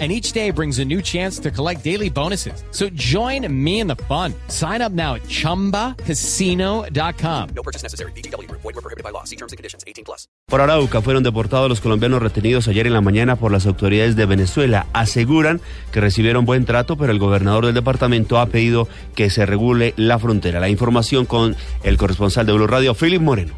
and each day brings a new chance to collect daily bonuses. So join me in the fun. Sign up now at ChumbaCasino.com. No purchase necessary. BGW. Void were prohibited by law. See terms and conditions. 18 plus. Por Arauca fueron deportados los colombianos retenidos ayer en la mañana por las autoridades de Venezuela. Aseguran que recibieron buen trato, pero el gobernador del departamento ha pedido que se regule la frontera. La información con el corresponsal de Blue Radio, Philip Moreno.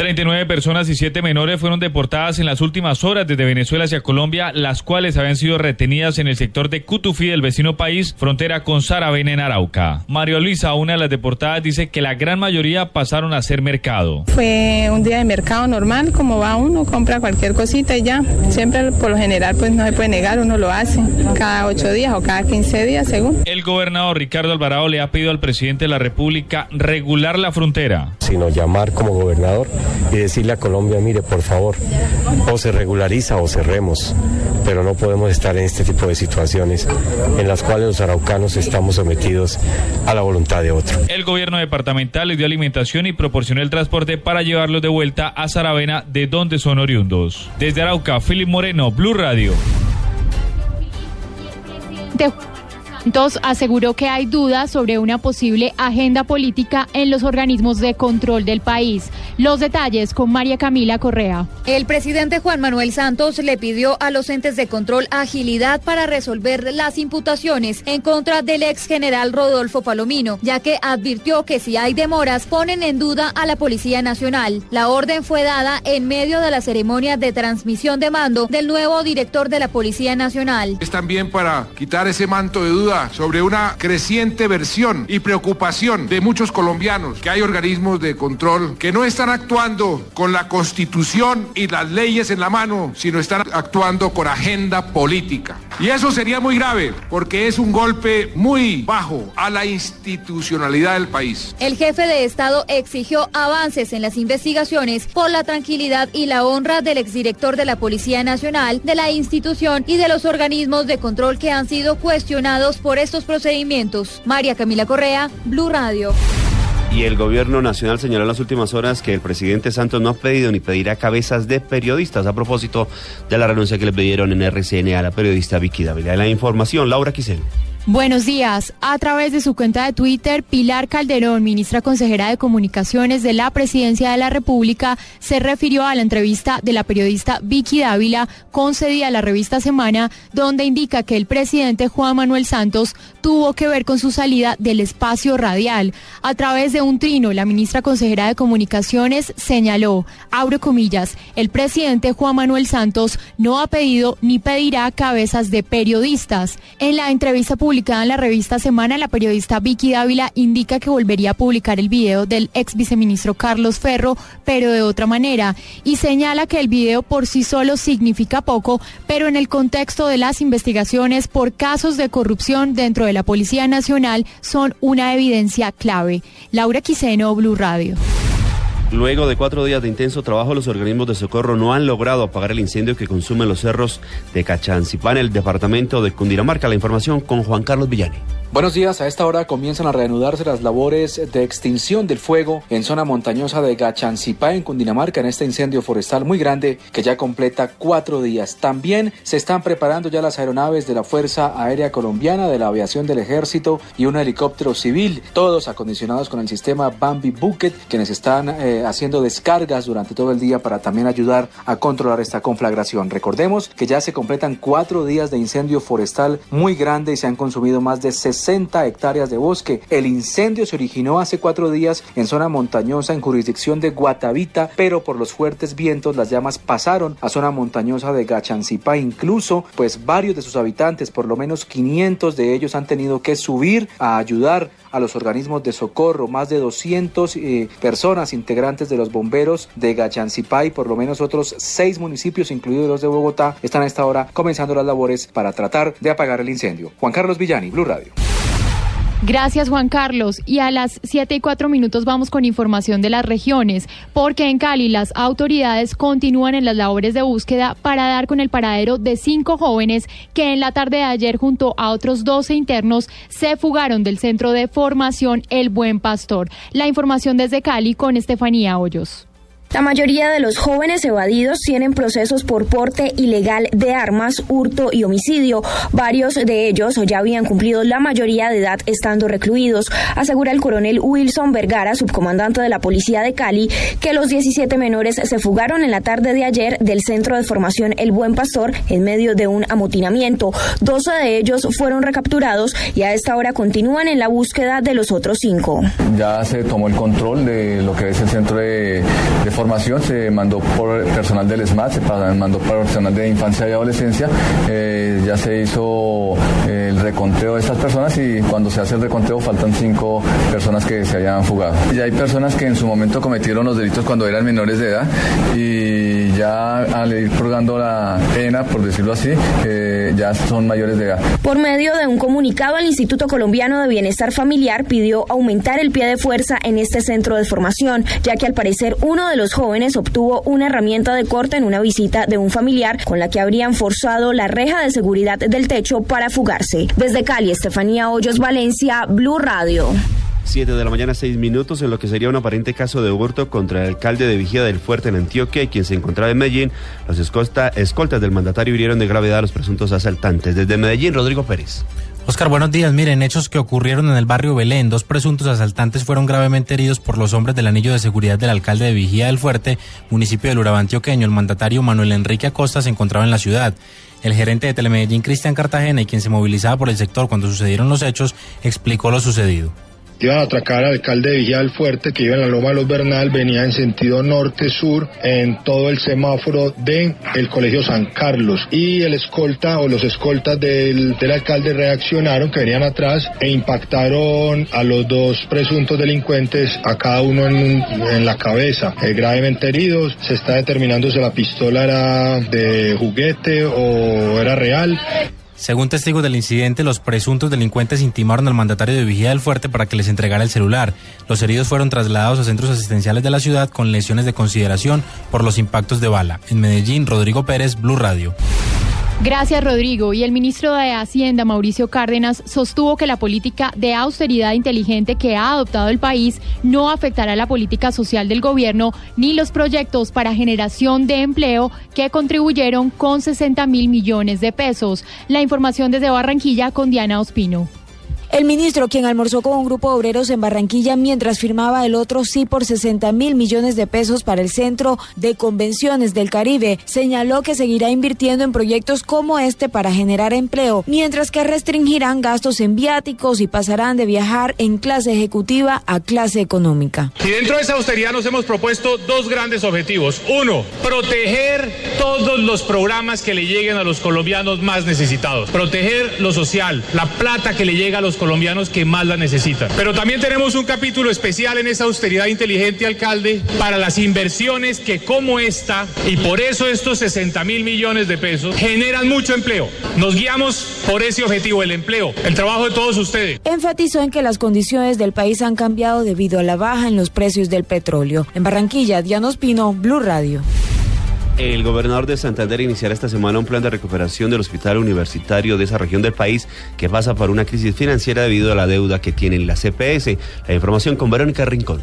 39 personas y 7 menores fueron deportadas en las últimas horas desde Venezuela hacia Colombia, las cuales habían sido retenidas en el sector de Cutufí del vecino país, frontera con Saravena en Arauca. Mario Luisa, una de las deportadas, dice que la gran mayoría pasaron a hacer mercado. Fue un día de mercado normal, como va uno, compra cualquier cosita y ya. Siempre, por lo general, pues no se puede negar, uno lo hace cada 8 días o cada 15 días, según. El gobernador Ricardo Alvarado le ha pedido al presidente de la República regular la frontera. Sino llamar como gobernador y decirle a Colombia, mire, por favor, o se regulariza o cerremos, pero no podemos estar en este tipo de situaciones en las cuales los araucanos estamos sometidos a la voluntad de otro. El gobierno departamental les dio alimentación y proporcionó el transporte para llevarlos de vuelta a Saravena, de donde son oriundos. Desde Arauca, Philip Moreno, Blue Radio. Entonces aseguró que hay dudas sobre una posible agenda política en los organismos de control del país. Los detalles con María Camila Correa. El presidente Juan Manuel Santos le pidió a los entes de control agilidad para resolver las imputaciones en contra del ex general Rodolfo Palomino, ya que advirtió que si hay demoras ponen en duda a la Policía Nacional. La orden fue dada en medio de la ceremonia de transmisión de mando del nuevo director de la Policía Nacional. Es también para quitar ese manto de duda sobre una creciente versión y preocupación de muchos colombianos que hay organismos de control que no están actuando con la constitución y las leyes en la mano, sino están actuando con agenda política. Y eso sería muy grave porque es un golpe muy bajo a la institucionalidad del país. El jefe de Estado exigió avances en las investigaciones por la tranquilidad y la honra del exdirector de la Policía Nacional, de la institución y de los organismos de control que han sido cuestionados por estos procedimientos. María Camila Correa, Blue Radio. Y el gobierno nacional señaló en las últimas horas que el presidente Santos no ha pedido ni pedirá cabezas de periodistas a propósito de la renuncia que le pidieron en RCN a la periodista Vicky Dávila. La información, Laura Quisel. Buenos días. A través de su cuenta de Twitter, Pilar Calderón, ministra consejera de Comunicaciones de la Presidencia de la República, se refirió a la entrevista de la periodista Vicky Dávila concedida a la revista Semana, donde indica que el presidente Juan Manuel Santos tuvo que ver con su salida del espacio radial. A través de un trino, la ministra consejera de Comunicaciones señaló, abro comillas, el presidente Juan Manuel Santos no ha pedido ni pedirá cabezas de periodistas. En la entrevista pública publicada en la revista Semana, la periodista Vicky Dávila indica que volvería a publicar el video del ex viceministro Carlos Ferro, pero de otra manera, y señala que el video por sí solo significa poco, pero en el contexto de las investigaciones por casos de corrupción dentro de la Policía Nacional son una evidencia clave. Laura Quiseno, Blue Radio. Luego de cuatro días de intenso trabajo, los organismos de socorro no han logrado apagar el incendio que consume los cerros de Cachancipá en el departamento de Cundinamarca. La información con Juan Carlos Villani. Buenos días, a esta hora comienzan a reanudarse las labores de extinción del fuego en zona montañosa de Gachancipá en Cundinamarca en este incendio forestal muy grande que ya completa cuatro días. También se están preparando ya las aeronaves de la Fuerza Aérea Colombiana, de la Aviación del Ejército y un helicóptero civil, todos acondicionados con el sistema Bambi Bucket, quienes están eh, haciendo descargas durante todo el día para también ayudar a controlar esta conflagración. Recordemos que ya se completan cuatro días de incendio forestal muy grande y se han consumido más de 60 60 hectáreas de bosque. El incendio se originó hace cuatro días en zona montañosa en jurisdicción de Guatavita, pero por los fuertes vientos las llamas pasaron a zona montañosa de Gachancipá. Incluso, pues varios de sus habitantes, por lo menos 500 de ellos, han tenido que subir a ayudar a los organismos de socorro. Más de 200 eh, personas integrantes de los bomberos de Gachancipá y por lo menos otros seis municipios, incluidos los de Bogotá, están a esta hora comenzando las labores para tratar de apagar el incendio. Juan Carlos Villani, Blue Radio. Gracias Juan Carlos. Y a las 7 y 4 minutos vamos con información de las regiones, porque en Cali las autoridades continúan en las labores de búsqueda para dar con el paradero de cinco jóvenes que en la tarde de ayer junto a otros 12 internos se fugaron del centro de formación El Buen Pastor. La información desde Cali con Estefanía Hoyos. La mayoría de los jóvenes evadidos tienen procesos por porte ilegal de armas, hurto y homicidio. Varios de ellos ya habían cumplido la mayoría de edad estando recluidos, asegura el coronel Wilson Vergara, subcomandante de la Policía de Cali, que los 17 menores se fugaron en la tarde de ayer del centro de formación El Buen Pastor en medio de un amotinamiento. 12 de ellos fueron recapturados y a esta hora continúan en la búsqueda de los otros cinco. Ya se tomó el control de lo que es el centro de, de formación se mandó por personal del SMAT, se mandó por personal de infancia y adolescencia, eh, ya se hizo eh, el reconteo de estas personas y cuando se hace el reconteo faltan cinco personas que se hayan fugado. Ya hay personas que en su momento cometieron los delitos cuando eran menores de edad y ya al ir purgando la pena, por decirlo así, eh, ya son mayores de edad. Por medio de un comunicado, el Instituto Colombiano de Bienestar Familiar pidió aumentar el pie de fuerza en este centro de formación, ya que al parecer uno de los jóvenes obtuvo una herramienta de corte en una visita de un familiar con la que habrían forzado la reja de seguridad del techo para fugarse. Desde Cali, Estefanía Hoyos, Valencia, Blue Radio. 7 de la mañana, 6 minutos, en lo que sería un aparente caso de hurto contra el alcalde de Vigía del Fuerte en Antioquia, quien se encontraba en Medellín. Los escoltas del mandatario hirieron de gravedad a los presuntos asaltantes. Desde Medellín, Rodrigo Pérez. Oscar, buenos días. Miren, hechos que ocurrieron en el barrio Belén. Dos presuntos asaltantes fueron gravemente heridos por los hombres del anillo de seguridad del alcalde de Vigía del Fuerte, municipio del Urabá antioqueño. El mandatario Manuel Enrique Acosta se encontraba en la ciudad. El gerente de Telemedellín, Cristian Cartagena, y quien se movilizaba por el sector cuando sucedieron los hechos, explicó lo sucedido iban a atracar al alcalde de Villa del Fuerte, que iba en la Loma de los Bernal, venía en sentido norte-sur en todo el semáforo de el Colegio San Carlos. Y el escolta o los escoltas del, del alcalde reaccionaron, que venían atrás, e impactaron a los dos presuntos delincuentes, a cada uno en, en la cabeza, eh, gravemente heridos. Se está determinando si la pistola era de juguete o era real. Según testigos del incidente, los presuntos delincuentes intimaron al mandatario de Vigía del Fuerte para que les entregara el celular. Los heridos fueron trasladados a centros asistenciales de la ciudad con lesiones de consideración por los impactos de bala. En Medellín, Rodrigo Pérez, Blue Radio. Gracias, Rodrigo. Y el ministro de Hacienda, Mauricio Cárdenas, sostuvo que la política de austeridad inteligente que ha adoptado el país no afectará la política social del gobierno ni los proyectos para generación de empleo que contribuyeron con 60 mil millones de pesos. La información desde Barranquilla con Diana Ospino. El ministro, quien almorzó con un grupo de obreros en Barranquilla mientras firmaba el otro sí por 60 mil millones de pesos para el Centro de Convenciones del Caribe, señaló que seguirá invirtiendo en proyectos como este para generar empleo, mientras que restringirán gastos en viáticos y pasarán de viajar en clase ejecutiva a clase económica. Y dentro de esa austeridad nos hemos propuesto dos grandes objetivos. Uno, proteger todos los programas que le lleguen a los colombianos más necesitados. Proteger lo social, la plata que le llega a los colombianos que más la necesitan. Pero también tenemos un capítulo especial en esa austeridad inteligente, alcalde, para las inversiones que como esta, y por eso estos 60 mil millones de pesos, generan mucho empleo. Nos guiamos por ese objetivo, el empleo, el trabajo de todos ustedes. Enfatizó en que las condiciones del país han cambiado debido a la baja en los precios del petróleo. En Barranquilla, Diana Espino, Blue Radio. El gobernador de Santander iniciará esta semana un plan de recuperación del hospital universitario de esa región del país que pasa por una crisis financiera debido a la deuda que tienen la CPS. La información con Verónica Rincón.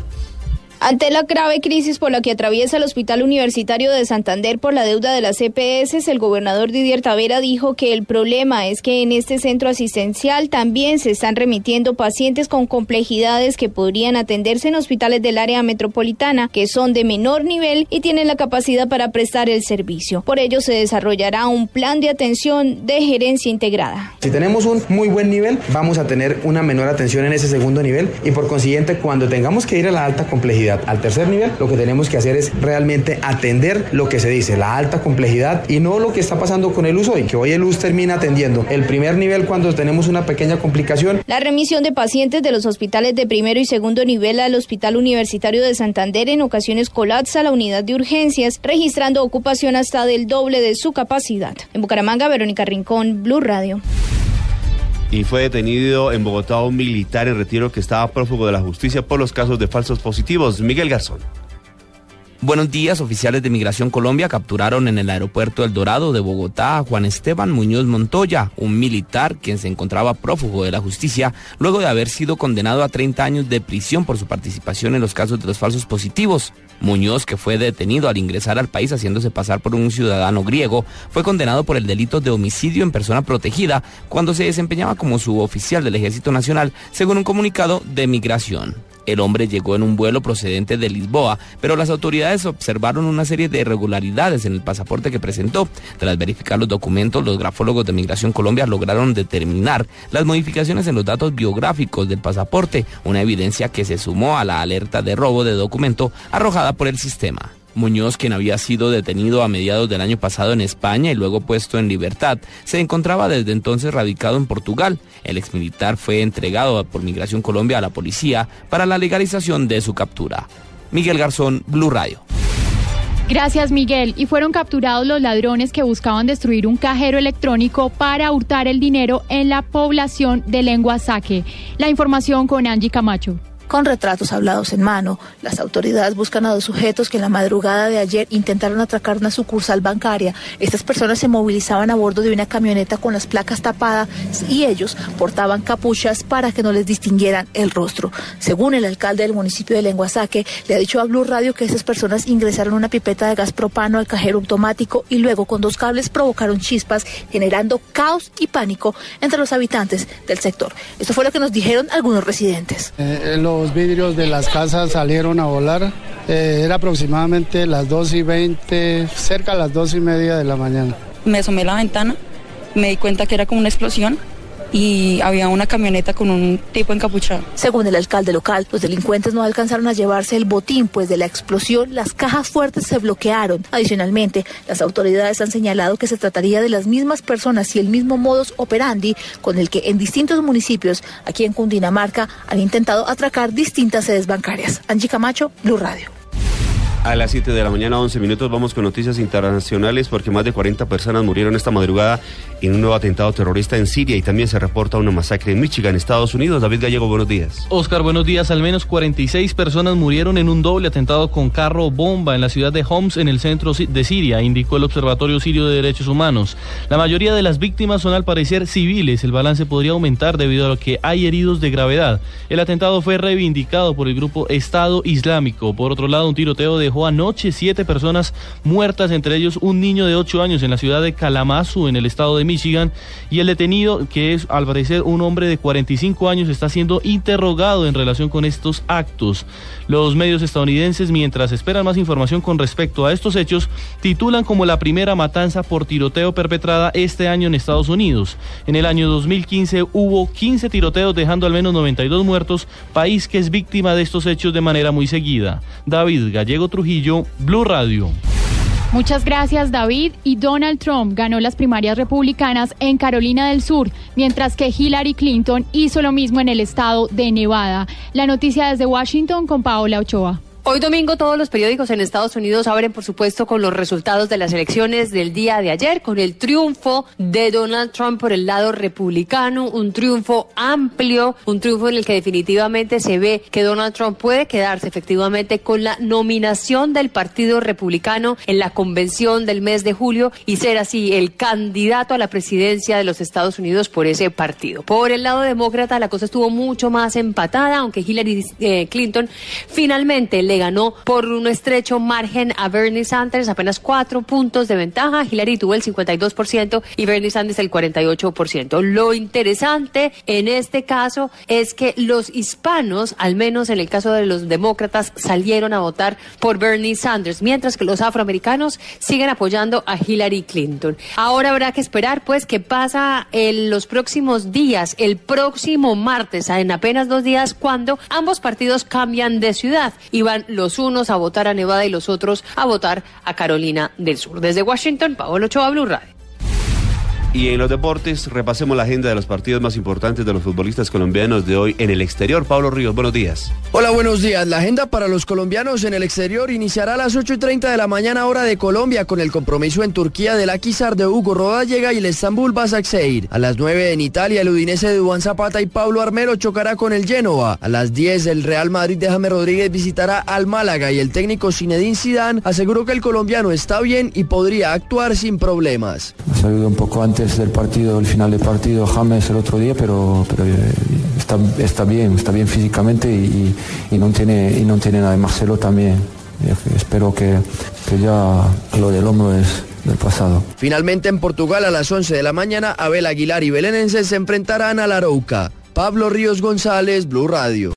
Ante la grave crisis por la que atraviesa el Hospital Universitario de Santander por la deuda de las CPS, el gobernador Didier Tavera dijo que el problema es que en este centro asistencial también se están remitiendo pacientes con complejidades que podrían atenderse en hospitales del área metropolitana, que son de menor nivel y tienen la capacidad para prestar el servicio. Por ello se desarrollará un plan de atención de gerencia integrada. Si tenemos un muy buen nivel, vamos a tener una menor atención en ese segundo nivel y por consiguiente cuando tengamos que ir a la alta complejidad, al tercer nivel, lo que tenemos que hacer es realmente atender lo que se dice, la alta complejidad y no lo que está pasando con el uso y que hoy el US termina atendiendo el primer nivel cuando tenemos una pequeña complicación. La remisión de pacientes de los hospitales de primero y segundo nivel al Hospital Universitario de Santander en ocasiones colapsa la unidad de urgencias, registrando ocupación hasta del doble de su capacidad. En Bucaramanga, Verónica Rincón, Blue Radio. Y fue detenido en Bogotá un militar en retiro que estaba prófugo de la justicia por los casos de falsos positivos. Miguel Garzón. Buenos días, oficiales de Migración Colombia capturaron en el aeropuerto El Dorado de Bogotá a Juan Esteban Muñoz Montoya, un militar quien se encontraba prófugo de la justicia luego de haber sido condenado a 30 años de prisión por su participación en los casos de los falsos positivos. Muñoz, que fue detenido al ingresar al país haciéndose pasar por un ciudadano griego, fue condenado por el delito de homicidio en persona protegida cuando se desempeñaba como suboficial del Ejército Nacional, según un comunicado de Migración. El hombre llegó en un vuelo procedente de Lisboa, pero las autoridades observaron una serie de irregularidades en el pasaporte que presentó. Tras verificar los documentos, los grafólogos de Migración Colombia lograron determinar las modificaciones en los datos biográficos del pasaporte, una evidencia que se sumó a la alerta de robo de documento arrojada por el sistema. Muñoz, quien había sido detenido a mediados del año pasado en España y luego puesto en libertad, se encontraba desde entonces radicado en Portugal. El exmilitar fue entregado por Migración Colombia a la policía para la legalización de su captura. Miguel Garzón, Blue Radio. Gracias, Miguel. Y fueron capturados los ladrones que buscaban destruir un cajero electrónico para hurtar el dinero en la población de Lengua Saque. La información con Angie Camacho. Con retratos hablados en mano, las autoridades buscan a dos sujetos que en la madrugada de ayer intentaron atracar una sucursal bancaria. Estas personas se movilizaban a bordo de una camioneta con las placas tapadas y ellos portaban capuchas para que no les distinguieran el rostro. Según el alcalde del municipio de Lenguasaque, le ha dicho a Blue Radio que estas personas ingresaron una pipeta de gas propano al cajero automático y luego con dos cables provocaron chispas, generando caos y pánico entre los habitantes del sector. Esto fue lo que nos dijeron algunos residentes. Eh, los vidrios de las casas salieron a volar. Eh, era aproximadamente las 2 y 20, cerca a las 2 y media de la mañana. Me asomé a la ventana, me di cuenta que era como una explosión y había una camioneta con un tipo encapuchado. Según el alcalde local, los delincuentes no alcanzaron a llevarse el botín, pues de la explosión las cajas fuertes se bloquearon. Adicionalmente, las autoridades han señalado que se trataría de las mismas personas y el mismo modus operandi con el que en distintos municipios aquí en Cundinamarca han intentado atracar distintas sedes bancarias. Angie Camacho, Blue Radio. A las 7 de la mañana, 11 minutos, vamos con noticias internacionales porque más de 40 personas murieron esta madrugada en un nuevo atentado terrorista en Siria y también se reporta una masacre en Michigan, Estados Unidos. David Gallego, buenos días. Oscar, buenos días. Al menos 46 personas murieron en un doble atentado con carro bomba en la ciudad de Homs, en el centro de Siria, indicó el Observatorio Sirio de Derechos Humanos. La mayoría de las víctimas son al parecer civiles. El balance podría aumentar debido a lo que hay heridos de gravedad. El atentado fue reivindicado por el grupo Estado Islámico. Por otro lado, un tiroteo anoche siete personas muertas, entre ellos un niño de ocho años en la ciudad de Kalamazoo, en el estado de Michigan, y el detenido, que es al parecer un hombre de 45 años, está siendo interrogado en relación con estos actos. Los medios estadounidenses, mientras esperan más información con respecto a estos hechos, titulan como la primera matanza por tiroteo perpetrada este año en Estados Unidos. En el año 2015 hubo 15 tiroteos dejando al menos 92 muertos, país que es víctima de estos hechos de manera muy seguida. David Gallego Trujillo, Blue Radio. Muchas gracias David. Y Donald Trump ganó las primarias republicanas en Carolina del Sur, mientras que Hillary Clinton hizo lo mismo en el estado de Nevada. La noticia desde Washington con Paola Ochoa. Hoy domingo todos los periódicos en Estados Unidos abren, por supuesto, con los resultados de las elecciones del día de ayer, con el triunfo de Donald Trump por el lado republicano, un triunfo amplio, un triunfo en el que definitivamente se ve que Donald Trump puede quedarse efectivamente con la nominación del Partido Republicano en la convención del mes de julio y ser así el candidato a la presidencia de los Estados Unidos por ese partido. Por el lado demócrata la cosa estuvo mucho más empatada, aunque Hillary eh, Clinton finalmente le ganó por un estrecho margen a Bernie Sanders, apenas cuatro puntos de ventaja. Hillary tuvo el 52% y Bernie Sanders el 48%. Lo interesante en este caso es que los hispanos, al menos en el caso de los demócratas, salieron a votar por Bernie Sanders, mientras que los afroamericanos siguen apoyando a Hillary Clinton. Ahora habrá que esperar, pues, qué pasa en los próximos días, el próximo martes, en apenas dos días, cuando ambos partidos cambian de ciudad y van los unos a votar a Nevada y los otros a votar a Carolina del Sur. Desde Washington, Paolo Ochoa, Blue Radio. Y en los deportes, repasemos la agenda de los partidos más importantes de los futbolistas colombianos de hoy en el exterior. Pablo Ríos, buenos días. Hola, buenos días. La agenda para los colombianos en el exterior iniciará a las 8 y 30 de la mañana, hora de Colombia, con el compromiso en Turquía del Akisar de Hugo Rodallega y el Estambul Basaksehir. A las 9 en Italia, el Udinese de Duan Zapata y Pablo Armero chocará con el Genoa. A las 10, el Real Madrid de James Rodríguez visitará al Málaga y el técnico Zinedine Zidane aseguró que el colombiano está bien y podría actuar sin problemas. Ha salido un poco antes del partido, el final del partido, James el otro día, pero, eh, está, está bien, está bien físicamente y, y no tiene, y no tiene nada. de Marcelo también. Eh, Espero que, que ya lo del hombro es del pasado. Finalmente en Portugal a las 11 de la mañana, Abel Aguilar y Belenenses se enfrentarán a la Arouca. Pablo Ríos González, Blue Radio.